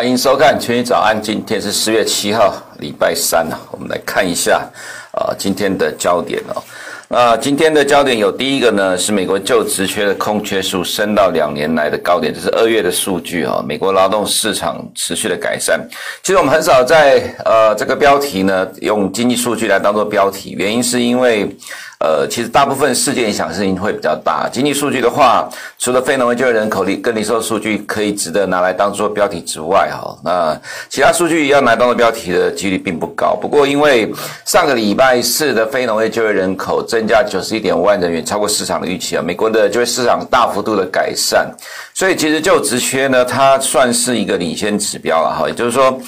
欢迎收看《群益早安》，今天是十月七号，礼拜三啊，我们来看一下啊、今天的焦点哦。那今天的焦点有第一个呢，是美国就职缺的空缺数升到两年来的高点，这是二月的数据哈。美国劳动市场持续的改善。其实我们很少在呃这个标题呢用经济数据来当做标题，原因是因为。呃，其实大部分事件影响性会比较大。经济数据的话，除了非农业就业人口跟零售数据可以值得拿来当做标题之外，哈，那其他数据要拿来当做标题的几率并不高。不过，因为上个礼拜四的非农业就业人口增加九十一点五万人，远超过市场的预期啊，美国的就业市场大幅度的改善，所以其实就职缺呢，它算是一个领先指标了哈，也就是说。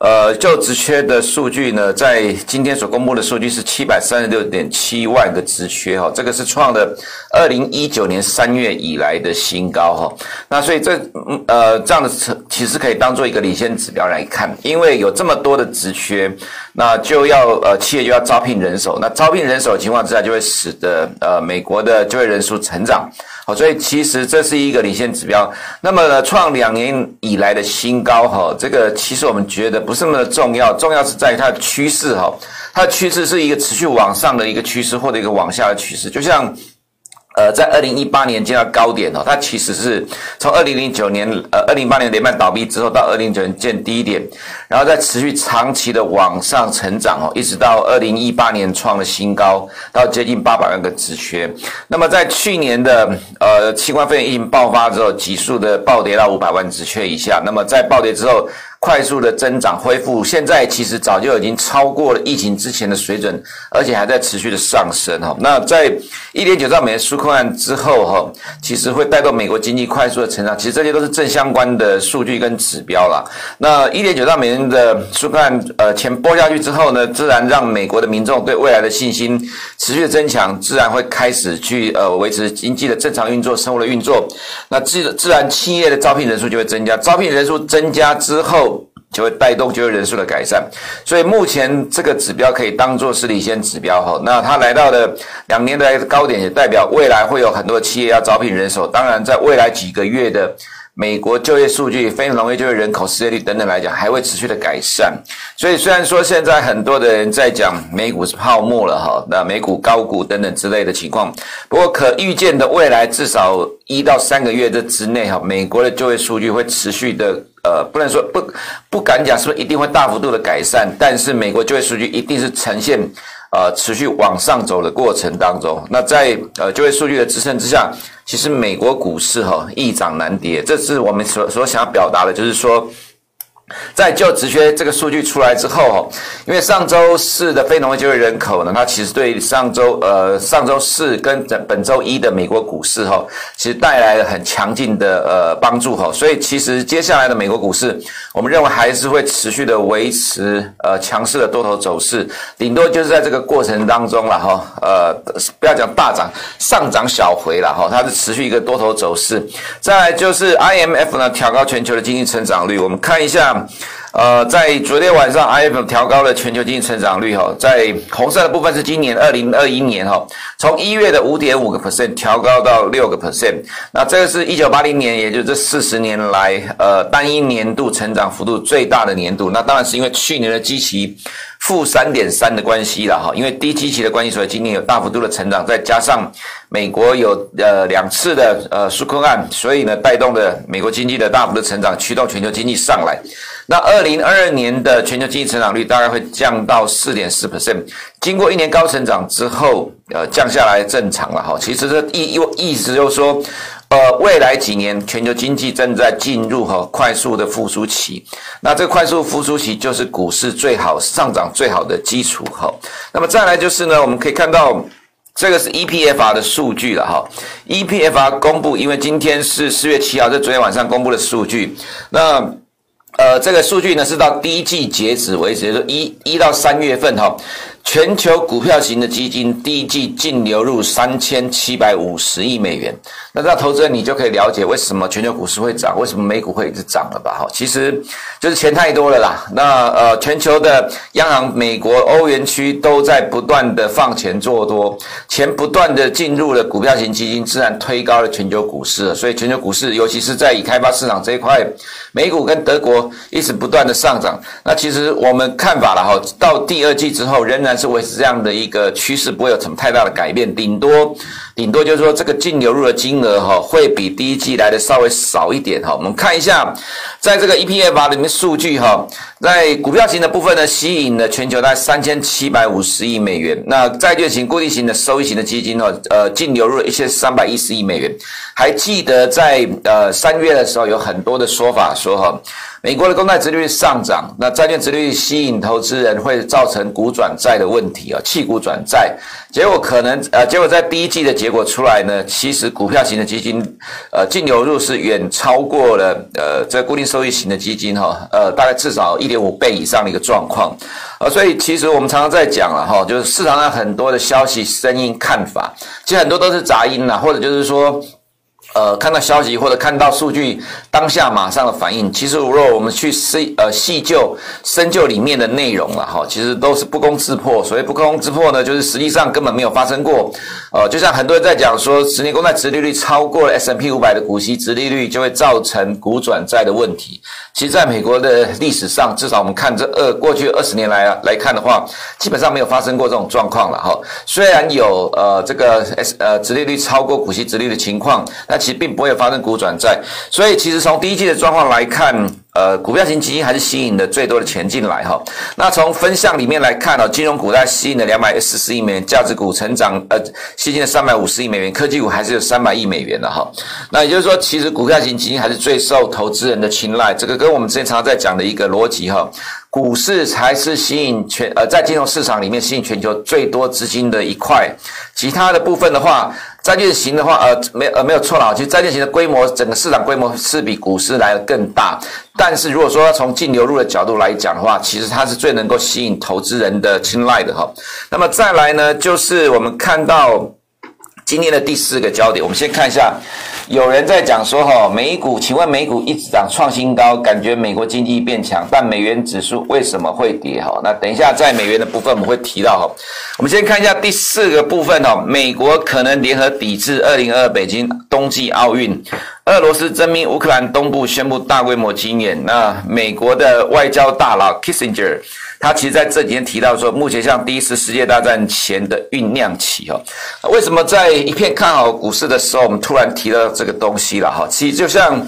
呃，就职缺的数据呢，在今天所公布的数据是七百三十六点七万个职缺哈，这个是创了二零一九年三月以来的新高哈。那所以这呃这样的其实可以当做一个领先指标来看，因为有这么多的职缺，那就要呃企业就要招聘人手，那招聘人手的情况之下，就会使得呃美国的就业人数成长。所以其实这是一个领先指标。那么呢，创两年以来的新高哈，这个其实我们觉得不是那么重要，重要是在于它的趋势哈，它的趋势是一个持续往上的一个趋势，或者一个往下的趋势，就像。呃，在二零一八年见到高点哦，它其实是从二零零九年呃二零零八年雷曼倒闭之后到二零零九年见低点，然后再持续长期的往上成长哦，一直到二零一八年创了新高，到接近八百万个职缺。那么在去年的呃新冠肺炎疫情爆发之后，急速的暴跌到五百万职缺以下。那么在暴跌之后。快速的增长恢复，现在其实早就已经超过了疫情之前的水准，而且还在持续的上升哈。那在一点九兆美元纾困案之后哈，其实会带动美国经济快速的成长，其实这些都是正相关的数据跟指标啦。那一点九兆美元的纾困案呃钱拨下去之后呢，自然让美国的民众对未来的信心持续增强，自然会开始去呃维持经济的正常运作、生活的运作。那自自然企业的招聘人数就会增加，招聘人数增加之后。就会带动就业人数的改善，所以目前这个指标可以当做是领先指标哈。那它来到了两年的高点，也代表未来会有很多企业要招聘人手。当然，在未来几个月的美国就业数据、非农业就业人口、失业率等等来讲，还会持续的改善。所以，虽然说现在很多的人在讲美股是泡沫了哈，那美股高股等等之类的情况，不过可预见的未来至少一到三个月的之内哈，美国的就业数据会持续的。呃，不能说不不敢讲，是不是一定会大幅度的改善？但是美国就业数据一定是呈现呃持续往上走的过程当中。那在呃就业数据的支撑之下，其实美国股市哈易涨难跌，这是我们所所想要表达的，就是说。在就职缺这个数据出来之后，哈因为上周四的非农业就业人口呢，它其实对上周呃上周四跟本本周一的美国股市哈，其实带来了很强劲的呃帮助哈，所以其实接下来的美国股市，我们认为还是会持续的维持呃强势的多头走势，顶多就是在这个过程当中了哈，呃不要讲大涨，上涨小回了哈，它是持续一个多头走势。再就是 IMF 呢调高全球的经济成长率，我们看一下。呃，在昨天晚上，IF 调高了全球经济成长率哈，在红色的部分是今年二零二一年哈，从一月的五点五个 percent 调高到六个 percent，那这个是一九八零年，也就是这四十年来，呃，单一年度成长幅度最大的年度。那当然是因为去年的基期负三点三的关系了哈，因为低基期的关系，所以今年有大幅度的成长，再加上美国有呃两次的呃纾困案，所以呢带动了美国经济的大幅的成长，驱动全球经济上来。那二零二二年的全球经济成长率大概会降到四点四 percent，经过一年高成长之后，呃，降下来正常了哈。其实这意意意思就是说，呃，未来几年全球经济正在进入哈快速的复苏期。那这快速复苏期就是股市最好上涨最好的基础哈。那么再来就是呢，我们可以看到这个是 EPFR 的数据了哈。EPFR 公布，因为今天是四月七号，这昨天晚上公布的数据，那。呃，这个数据呢是到第一季截止为止，就是一一到三月份哈，全球股票型的基金第一季净流入三千七百五十亿美元，那这投资人你就可以了解为什么全球股市会涨，为什么美股会一直涨了吧？哈，其实就是钱太多了啦。那呃，全球的央行、美国、欧元区都在不断的放钱做多，钱不断的进入了股票型基金，自然推高了全球股市。所以全球股市，尤其是在已开发市场这一块，美股跟德国一直不断的上涨。那其实我们看法了哈，到第二季之后仍然但是维持这样的一个趋势，不会有什么太大的改变，顶多顶多就是说这个净流入的金额哈，会比第一季来的稍微少一点哈。我们看一下，在这个 EPFR 里面数据哈，在股票型的部分呢，吸引了全球大概三千七百五十亿美元。那债券型、固定型的、收益型的基金哈，呃，净流入一千三百一十亿美元。还记得在呃三月的时候，有很多的说法说哈。美国的公债殖利率上涨，那债券殖利率吸引投资人会造成股转债的问题啊，弃股转债，结果可能呃，结果在第一季的结果出来呢，其实股票型的基金呃净流入是远超过了呃这固定收益型的基金哈，呃大概至少一点五倍以上的一个状况，呃所以其实我们常常在讲了哈，就是市场上很多的消息、声音、看法，其实很多都是杂音呐，或者就是说。呃，看到消息或者看到数据，当下马上的反应，其实如果我们去细呃细究深究里面的内容了哈，其实都是不攻自破。所谓不攻自破呢，就是实际上根本没有发生过。呃，就像很多人在讲说，十年公债殖利率超过了 S&P 五百的股息殖利率，就会造成股转债的问题。其实，在美国的历史上，至少我们看这二过去二十年来来看的话，基本上没有发生过这种状况了哈。虽然有呃这个 S 呃殖利率超过股息殖利率的情况，但其实并不会发生股转债。所以，其实从第一季的状况来看。呃，股票型基金还是吸引的最多的钱进来哈。那从分项里面来看呢，金融股在吸引了两百四十亿美元，价值股成长呃吸进了三百五十亿美元，科技股还是有三百亿美元的哈。那也就是说，其实股票型基金还是最受投资人的青睐，这个跟我们之前常常在讲的一个逻辑哈。股市才是吸引全呃在金融市场里面吸引全球最多资金的一块，其他的部分的话，债券型的话呃没呃没有错了，其实债券型的规模整个市场规模是比股市来的更大，但是如果说要从净流入的角度来讲的话，其实它是最能够吸引投资人的青睐的哈。那么再来呢，就是我们看到今天的第四个焦点，我们先看一下。有人在讲说，哈，美股，请问美股一直涨创新高，感觉美国经济变强，但美元指数为什么会跌？哈，那等一下在美元的部分我们会提到哈。我们先看一下第四个部分哈，美国可能联合抵制二零二二北京冬季奥运，俄罗斯征兵乌克兰东部宣布大规模军演，那美国的外交大佬 Kissinger。他其实在这几天提到说，目前像第一次世界大战前的酝酿期哦，为什么在一片看好股市的时候，我们突然提到这个东西了哈？其实就像。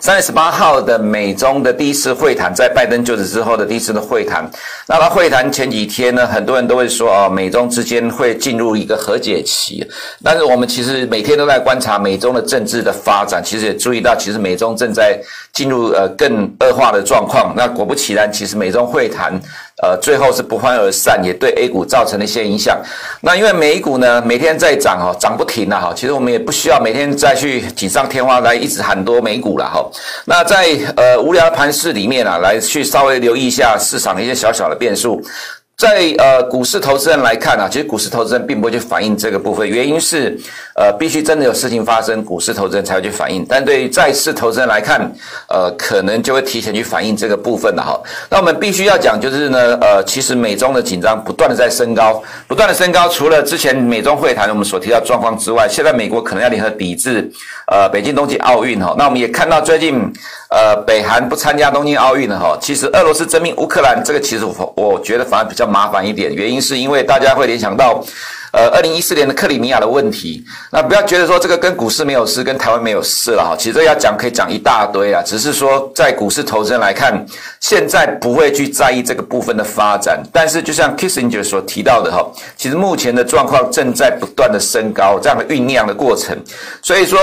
三月十八号的美中的第一次会谈，在拜登就职之后的第一次的会谈。那他会谈前几天呢，很多人都会说啊，美中之间会进入一个和解期。但是我们其实每天都在观察美中的政治的发展，其实也注意到，其实美中正在进入呃更恶化的状况。那果不其然，其实美中会谈。呃，最后是不欢而散，也对 A 股造成了一些影响。那因为美股呢，每天在涨哦，涨不停了哈。其实我们也不需要每天再去锦上添花来一直喊多美股了哈。那在呃无聊的盘市里面啊，来去稍微留意一下市场的一些小小的变数。在呃股市投资人来看啊，其实股市投资人并不会去反映这个部分，原因是呃必须真的有事情发生，股市投资人才会去反映。但对于债市投资人来看，呃可能就会提前去反映这个部分的哈。那我们必须要讲就是呢，呃其实美中的紧张不断的在升高，不断的升高。除了之前美中会谈我们所提到状况之外，现在美国可能要联合抵制呃北京冬季奥运哈。那我们也看到最近呃北韩不参加东京奥运了哈。其实俄罗斯征兵乌克兰这个其实我我觉得反而比较。要麻烦一点，原因是因为大家会联想到，呃，二零一四年的克里米亚的问题。那不要觉得说这个跟股市没有事，跟台湾没有事了哈。其实这要讲可以讲一大堆啊，只是说在股市投资人来看，现在不会去在意这个部分的发展。但是就像 Kissinger 所提到的哈，其实目前的状况正在不断的升高，这样的酝酿的过程。所以说。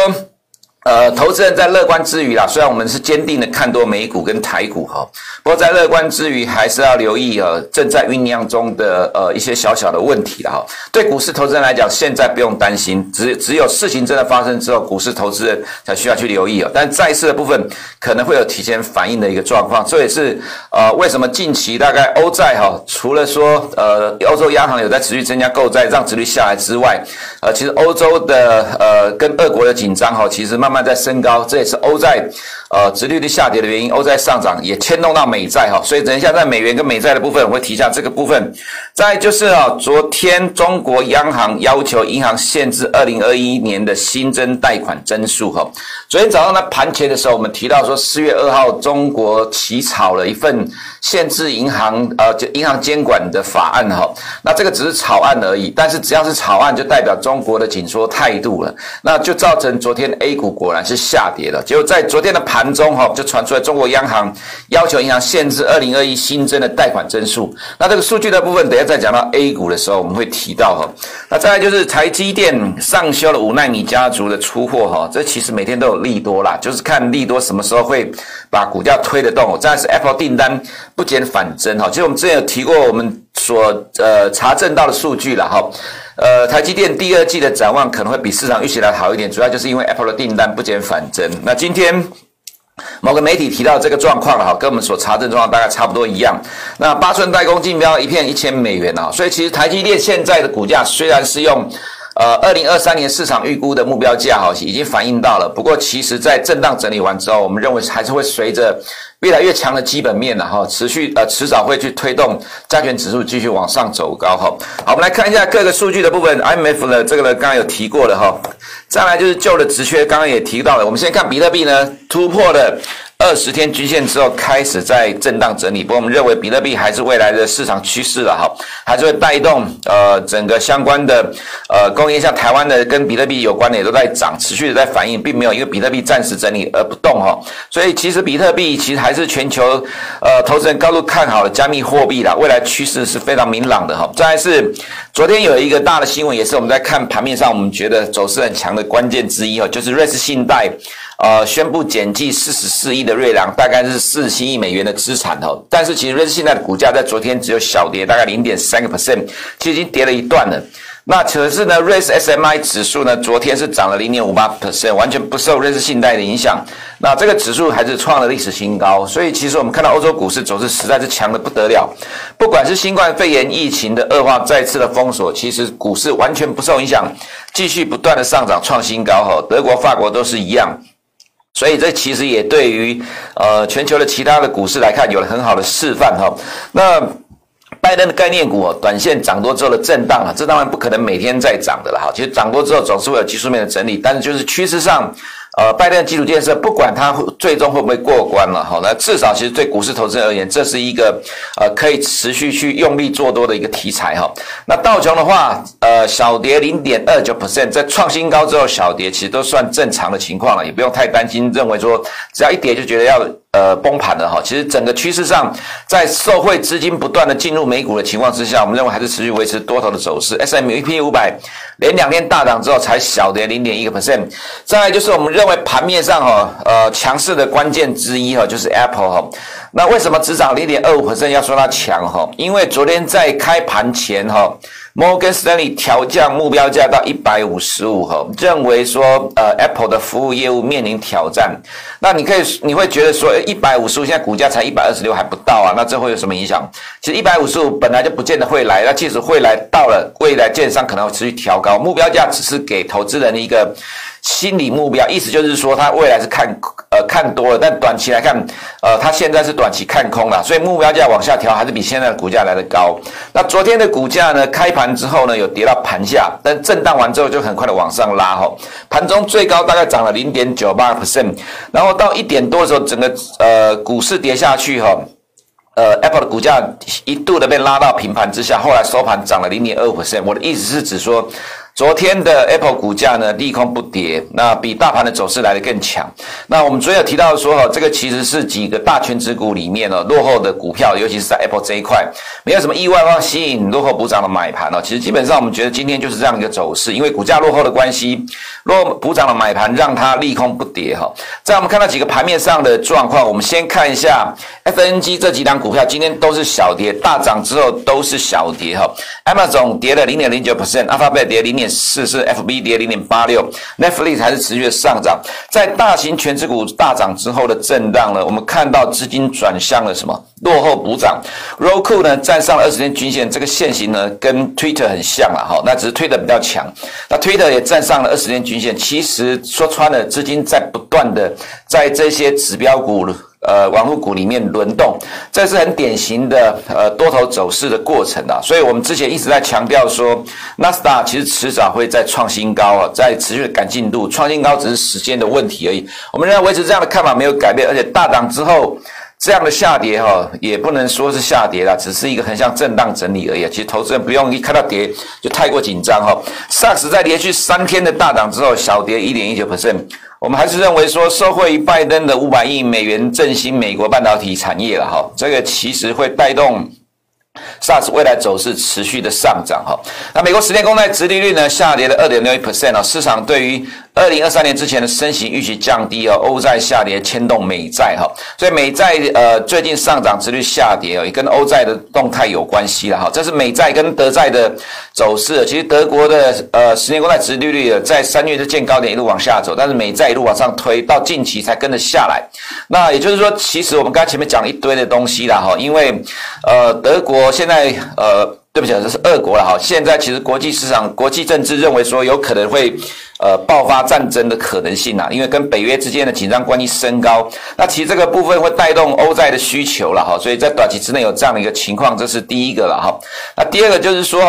呃，投资人在乐观之余啦，虽然我们是坚定的看多美股跟台股哈，不过在乐观之余，还是要留意呃正在酝酿中的呃一些小小的问题了哈。对股市投资人来讲，现在不用担心，只只有事情真的发生之后，股市投资人才需要去留意哦。但债市的部分可能会有提前反应的一个状况，这也是呃为什么近期大概欧债哈，除了说呃欧洲央行有在持续增加购债，让殖率下来之外，呃其实欧洲的呃跟俄国的紧张哈，其实慢慢慢。在升高，这也是欧债呃殖利率下跌的原因。欧债上涨也牵动到美债哈，所以等一下在美元跟美债的部分，我会提一下这个部分。再就是啊，昨天中国央行要求银行限制二零二一年的新增贷款增速哈。昨天早上在盘前的时候，我们提到说四月二号中国起草了一份限制银行呃就银行监管的法案哈。那这个只是草案而已，但是只要是草案，就代表中国的紧缩态度了，那就造成昨天 A 股。果然是下跌了，结果在昨天的盘盘中哈，就传出来中国央行要求银行限制二零二一新增的贷款增速。那这个数据的部分，等下再讲到 A 股的时候，我们会提到哈。那再来就是台积电上修了五奈米家族的出货哈，这其实每天都有利多啦，就是看利多什么时候会把股价推得动。再来是 Apple 订单不减反增哈，其实我们之前有提过，我们所呃查证到的数据了哈。呃，台积电第二季的展望可能会比市场预期来好一点，主要就是因为 Apple 的订单不减反增。那今天某个媒体提到这个状况哈，跟我们所查证状况大概差不多一样。那八寸代工竞标一片一千美元啊，所以其实台积电现在的股价虽然是用。呃，二零二三年市场预估的目标价哈，已经反映到了。不过，其实在震荡整理完之后，我们认为还是会随着越来越强的基本面了哈持续呃，迟早会去推动加权指数继续往上走高哈。好，我们来看一下各个数据的部分，M F 呢，这个呢刚刚有提过了哈。再来就是旧的直缺，刚刚也提到了。我们先看比特币呢，突破了。二十天均线之后开始在震荡整理，不过我们认为比特币还是未来的市场趋势了哈，还是会带动呃整个相关的呃工业，像台湾的跟比特币有关的也都在涨，持续的在反应，并没有因为比特币暂时整理而不动哈，所以其实比特币其实还是全球呃投资人高度看好的加密货币啦，未来趋势是非常明朗的哈。再来是昨天有一个大的新闻，也是我们在看盘面上我们觉得走势很强的关键之一哈，就是瑞士信贷。呃，宣布减记四十四亿的瑞郎，大概是四十七亿美元的资产哦。但是其实瑞士信贷的股价在昨天只有小跌，大概零点三个 percent，其实已经跌了一段了。那可是呢，瑞士 SMI 指数呢，昨天是涨了零点五八 percent，完全不受瑞士信贷的影响。那这个指数还是创了历史新高。所以其实我们看到欧洲股市走势实在是强得不得了。不管是新冠肺炎疫情的恶化，再次的封锁，其实股市完全不受影响，继续不断的上涨创新高哈。德国、法国都是一样。所以这其实也对于呃全球的其他的股市来看有了很好的示范哈。那拜登的概念股短线涨多之后的震荡啊，这当然不可能每天在涨的了哈。其实涨多之后总是会有技术面的整理，但是就是趋势上。呃，拜登的基础建设，不管它最终会不会过关了，哈，那至少其实对股市投资人而言，这是一个呃可以持续去用力做多的一个题材，哈。那道琼的话，呃，小跌零点二九 percent，在创新高之后小跌，其实都算正常的情况了，也不用太担心，认为说只要一跌就觉得要。呃，崩盘了哈，其实整个趋势上，在受惠资金不断的进入美股的情况之下，我们认为还是持续维持多头的走势。S&P 五百连两天大涨之后，才小跌零点一个 percent。再来就是我们认为盘面上哈，呃，强势的关键之一哈，就是 Apple 哈。那为什么只涨零点二五 percent 要说它强哈？因为昨天在开盘前哈。摩根士丹利调降目标价到一百五十五，哈，认为说，呃，Apple 的服务业务面临挑战。那你可以，你会觉得说，一百五十五，现在股价才一百二十六，还不到啊，那这会有什么影响？其实一百五十五本来就不见得会来，那即使会来，到了未来建商可能会持续调高目标价，只是给投资人的一个。心理目标，意思就是说，它未来是看呃看多了，但短期来看，呃，它现在是短期看空了，所以目标价往下调，还是比现在的股价来得高。那昨天的股价呢，开盘之后呢，有跌到盘下，但震荡完之后就很快的往上拉哈，盘中最高大概涨了零点九八 percent，然后到一点多的时候，整个呃股市跌下去哈，呃，Apple 的股价一度的被拉到平盘之下，后来收盘涨了零点二 percent。我的意思是指说。昨天的 Apple 股价呢，利空不跌，那比大盘的走势来得更强。那我们昨天有提到说，哈，这个其实是几个大权值股里面呢，落后的股票，尤其是在 Apple 这一块，没有什么意外的话吸引落后补涨的买盘哦。其实基本上我们觉得今天就是这样一个走势，因为股价落后的关系，落补涨的买盘让它利空不跌哈。在我们看到几个盘面上的状况，我们先看一下 FNG 这几档股票，今天都是小跌，大涨之后都是小跌哈。Amazon 跌了零点零九 percent，Alphabet 跌零点。四是 FB 跌零点八六，Netflix 还是持续上涨。在大型权值股大涨之后的震荡呢，我们看到资金转向了什么？落后补涨。Roku 呢站上了二十天均线，这个线型呢跟 Twitter 很像了哈，那只是 Twitter 比较强。那 Twitter 也站上了二十天均线。其实说穿了，资金在不断的在这些指标股。呃，网络股里面轮动，这是很典型的呃多头走势的过程啊。所以我们之前一直在强调说，纳斯达其实迟早会再创新高啊，在持续的赶进度，创新高只是时间的问题而已。我们仍然维持这样的看法没有改变，而且大涨之后这样的下跌哈，也不能说是下跌了，只是一个横向震荡整理而已。其实投资人不用一看到跌就太过紧张哈。SARS 在连续三天的大涨之后，小跌一点一九 percent。我们还是认为说，社会拜登的五百亿美元振兴美国半导体产业了哈，这个其实会带动 SARS 未来走势持续的上涨哈。那美国十年公债殖利率呢，下跌了二点六一 percent 啊，市场对于二零二三年之前的升息预期降低哦，欧债下跌牵动美债哈，所以美债呃最近上涨，殖率下跌哦，也跟欧债的动态有关系了哈。这是美债跟德债的走势。其实德国的呃十年公债殖利率在三月就见高点一路往下走，但是美债一路往上推，到近期才跟着下来。那也就是说，其实我们刚才前面讲了一堆的东西了哈，因为呃德国现在呃。对不起，这是俄国了哈。现在其实国际市场、国际政治认为说有可能会呃爆发战争的可能性啊，因为跟北约之间的紧张关系升高。那其实这个部分会带动欧债的需求了哈，所以在短期之内有这样的一个情况，这是第一个了哈。那第二个就是说。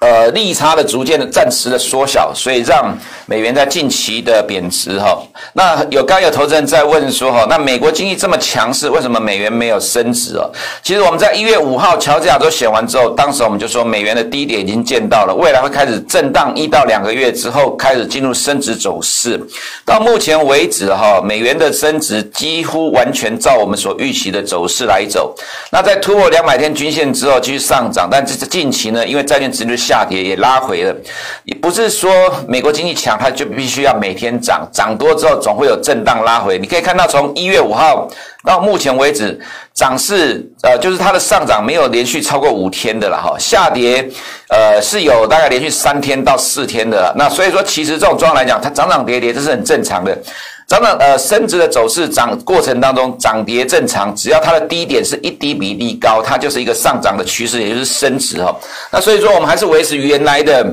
呃，利差的逐渐的暂时的缩小，所以让美元在近期的贬值哈。那有刚有投资人在问说哈，那美国经济这么强势，为什么美元没有升值哦？其实我们在一月五号乔治亚州选完之后，当时我们就说美元的低点已经见到了，未来会开始震荡一到两个月之后开始进入升值走势。到目前为止哈，美元的升值几乎完全照我们所预期的走势来走。那在突破两百天均线之后继续上涨，但这是近期呢，因为债券值率下跌也拉回了，也不是说美国经济强，它就必须要每天涨，涨多之后总会有震荡拉回。你可以看到，从一月五号到目前为止，涨势呃，就是它的上涨没有连续超过五天的了哈，下跌呃是有大概连续三天到四天的了。那所以说，其实这种状况来讲，它涨涨跌跌这是很正常的。涨涨呃升值的走势涨过程当中涨跌正常，只要它的低点是一低比一高，它就是一个上涨的趋势，也就是升值哈。那所以说我们还是维持原来的。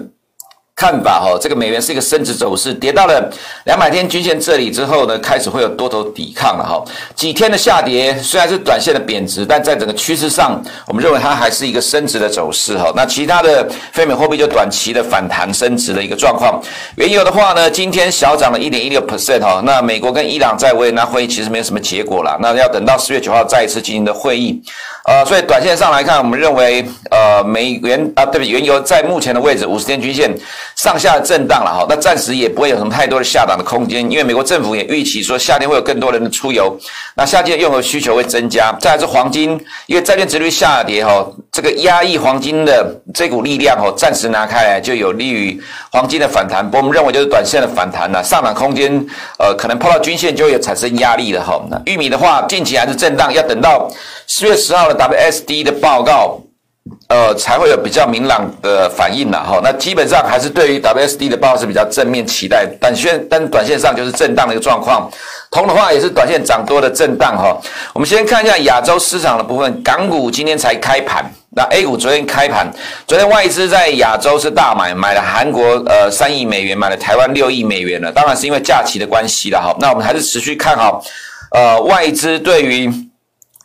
看法哈，这个美元是一个升值走势，跌到了两百天均线这里之后呢，开始会有多头抵抗了哈。几天的下跌虽然是短线的贬值，但在整个趋势上，我们认为它还是一个升值的走势哈。那其他的非美货币就短期的反弹升值的一个状况。原油的话呢，今天小涨了一点一六 percent 哈。那美国跟伊朗在维也纳会议其实没有什么结果了，那要等到四月九号再一次进行的会议。呃，所以短线上来看，我们认为呃美元啊，对不起，原油在目前的位置五十天均线。上下震荡了哈，那暂时也不会有什么太多的下档的空间，因为美国政府也预期说夏天会有更多人的出游，那夏季的用油需求会增加。再来是黄金，因为债券殖率下跌哈，这个压抑黄金的这股力量哈，暂时拿开来就有利于黄金的反弹。不过我们认为就是短线的反弹了，上涨空间呃可能碰到均线就会产生压力了哈。那玉米的话，近期还是震荡，要等到四月十号的 WSD 的报告。呃，才会有比较明朗的反应了，哈。那基本上还是对于 WSD 的报告是比较正面期待，短线但短线上就是震荡的一个状况。铜的话也是短线涨多的震荡，哈。我们先看一下亚洲市场的部分，港股今天才开盘，那 A 股昨天开盘，昨天外资在亚洲是大买，买了韩国呃三亿美元，买了台湾六亿美元了，当然是因为假期的关系了，哈。那我们还是持续看好，呃，外资对于。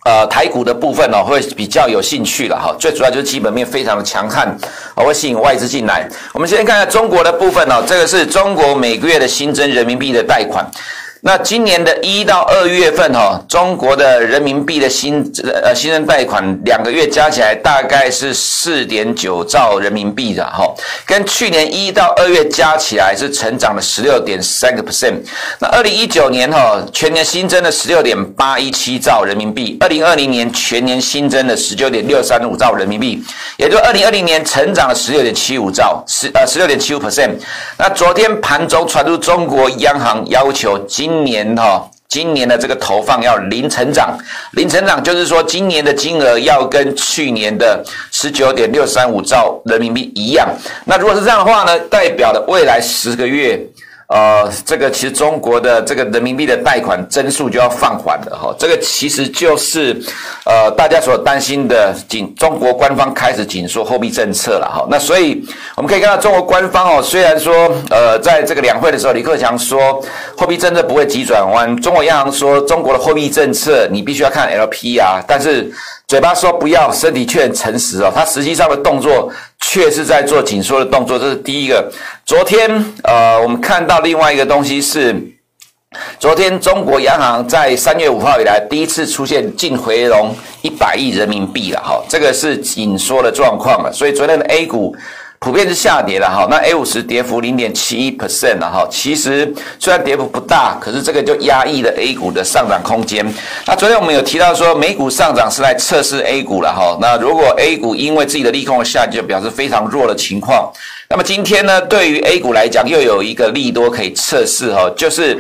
呃，台股的部分呢、会比较有兴趣了哈。最主要就是基本面非常的强悍，会吸引外资进来。我们先看一下中国的部分呢，这个是中国每个月的新增人民币的贷款。那今年的一到二月份哈，中国的人民币的新呃新增贷款两个月加起来大概是四点九兆人民币的哈，跟去年一到二月加起来是成长了十六点三个 percent。那二零一九年哈全年新增了十六点八一七兆人民币，二零二零年全年新增了十九点六三五兆人民币，也就二零二零年成长了十六点七五兆十呃十六点七五 percent。那昨天盘中传出中国央行要求今今年哈，今年的这个投放要零成长，零成长就是说，今年的金额要跟去年的十九点六三五兆人民币一样。那如果是这样的话呢，代表的未来十个月。呃，这个其实中国的这个人民币的贷款增速就要放缓了哈，这个其实就是呃大家所担心的紧，中国官方开始紧缩货币政策了哈。那所以我们可以看到中国官方哦，虽然说呃在这个两会的时候，李克强说货币政策不会急转弯，中国央行说中国的货币政策你必须要看 L P 啊，但是。嘴巴说不要，身体却很诚实哦。他实际上的动作却是在做紧缩的动作，这是第一个。昨天，呃，我们看到另外一个东西是，昨天中国央行在三月五号以来第一次出现净回笼一百亿人民币了，哈，这个是紧缩的状况了。所以昨天的 A 股。普遍是下跌的哈，那 A 五十跌幅零点七一 percent 了哈。其实虽然跌幅不大，可是这个就压抑了 A 股的上涨空间。那昨天我们有提到说，美股上涨是来测试 A 股了哈。那如果 A 股因为自己的利空下跌，就表示非常弱的情况。那么今天呢，对于 A 股来讲，又有一个利多可以测试哈，就是。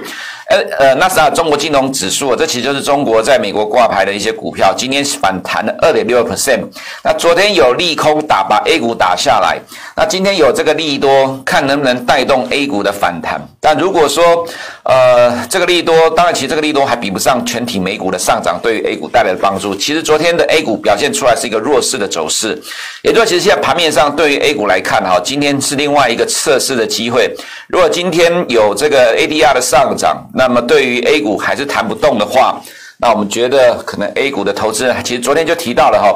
呃呃，纳斯达中国金融指数，这其实就是中国在美国挂牌的一些股票，今天反弹了二点六 percent。那昨天有利空打把 A 股打下来，那今天有这个利多，看能不能带动 A 股的反弹。但如果说呃这个利多，当然其实这个利多还比不上全体美股的上涨对于 A 股带来的帮助。其实昨天的 A 股表现出来是一个弱势的走势，也就是其实现在盘面上对于 A 股来看哈，今天是另外一个测试的机会。如果今天有这个 ADR 的上涨，那么对于 A 股还是弹不动的话，那我们觉得可能 A 股的投资人，其实昨天就提到了哈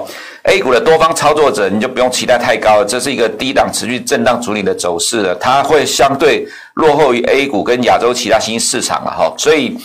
，A 股的多方操作者，你就不用期待太高了，这是一个低档持续震荡主理的走势了，它会相对落后于 A 股跟亚洲其他新兴市场了哈，所以。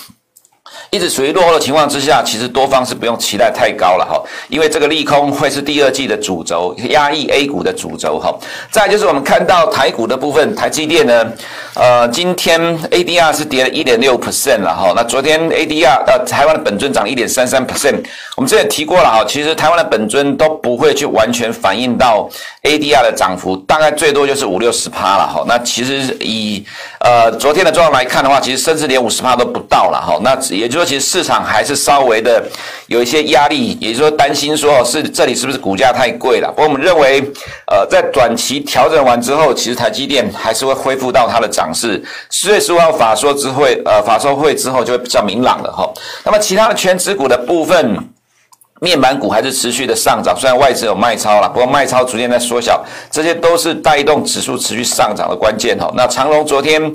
一直处于落后的情况之下，其实多方是不用期待太高了哈，因为这个利空会是第二季的主轴，压抑 A 股的主轴哈。再就是我们看到台股的部分，台积电呢，呃，今天 ADR 是跌了一点六 percent 了哈。那昨天 ADR 呃，台湾的本尊涨一点三三 percent，我们之前提过了哈，其实台湾的本尊都不会去完全反映到 ADR 的涨幅，大概最多就是五六十趴了哈。那其实以呃昨天的状况来看的话，其实甚至连五十趴都不到了哈。那也就是说其实市场还是稍微的有一些压力，也就是说担心说是这里是不是股价太贵了？不过我们认为，呃，在短期调整完之后，其实台积电还是会恢复到它的涨势。十月十五号法说之会，呃，法说会之后就会比较明朗了哈。那么其他的全指股的部分。面板股还是持续的上涨，虽然外资有卖超了，不过卖超逐渐在缩小，这些都是带动指数持续上涨的关键哈。那长龙昨天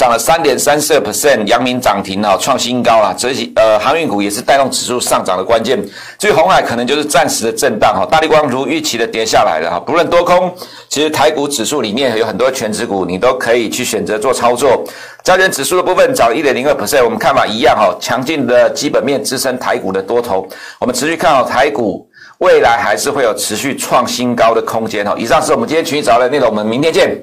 涨了三点三四 percent，阳明涨停哈，创新高了。这些呃航运股也是带动指数上涨的关键。至于红海可能就是暂时的震荡哈，大立光如预期的跌下来了哈。不论多空，其实台股指数里面有很多全值股，你都可以去选择做操作。加权指数的部分涨一点零二 percent，我们看法一样哈，强劲的基本面支撑台股的多头，我们持续看好台股未来还是会有持续创新高的空间哈。以上是我们今天群益早的内容，我们明天见。